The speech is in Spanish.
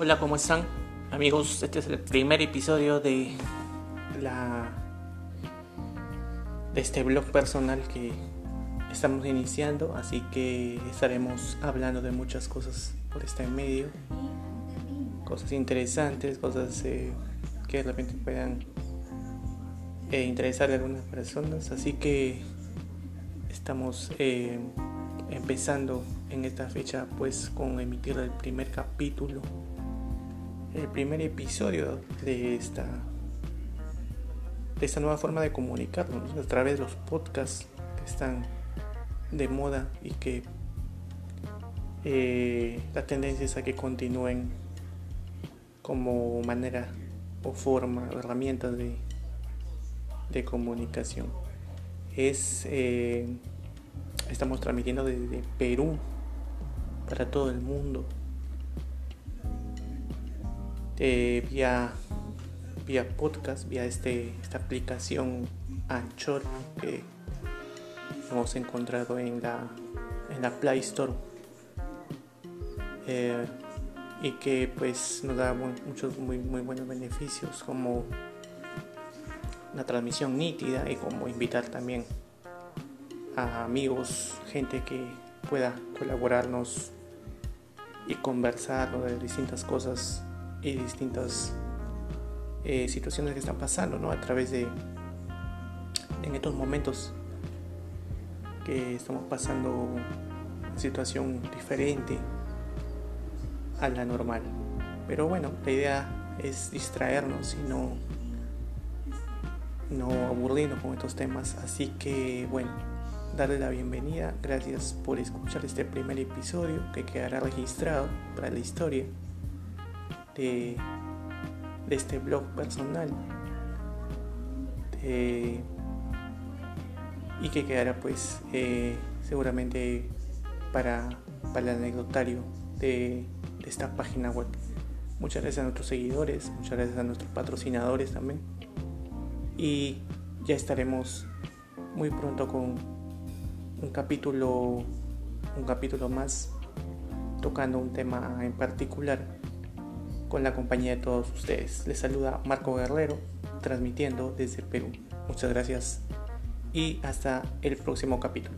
Hola, ¿cómo están? Amigos, este es el primer episodio de la de este blog personal que estamos iniciando, así que estaremos hablando de muchas cosas por este medio, cosas interesantes, cosas eh, que de repente puedan eh, interesar a algunas personas, así que estamos eh, empezando en esta fecha pues con emitir el primer capítulo el primer episodio de esta de esta nueva forma de comunicarnos a través de los podcasts que están de moda y que eh, la tendencia es a que continúen como manera o forma o herramienta de, de comunicación. Es eh, estamos transmitiendo desde Perú para todo el mundo eh, vía, vía podcast, vía este, esta aplicación Anchor que hemos encontrado en la, en la Play Store. Eh, y que pues nos da muchos muy, muy buenos beneficios como una transmisión nítida y como invitar también a amigos, gente que pueda colaborarnos y conversar de distintas cosas y distintas eh, situaciones que están pasando ¿no? a través de en estos momentos que estamos pasando una situación diferente a la normal. Pero bueno la idea es distraernos y no no aburrirnos con estos temas. Así que bueno darle la bienvenida. Gracias por escuchar este primer episodio que quedará registrado para la historia de, este blog personal y que quedará pues eh, seguramente para, para, el anecdotario de, de esta página web. Muchas gracias a nuestros seguidores, muchas gracias a nuestros patrocinadores también. Y ya estaremos muy pronto con un capítulo, un capítulo más tocando un tema en particular con la compañía de todos ustedes. Les saluda Marco Guerrero, transmitiendo desde Perú. Muchas gracias y hasta el próximo capítulo.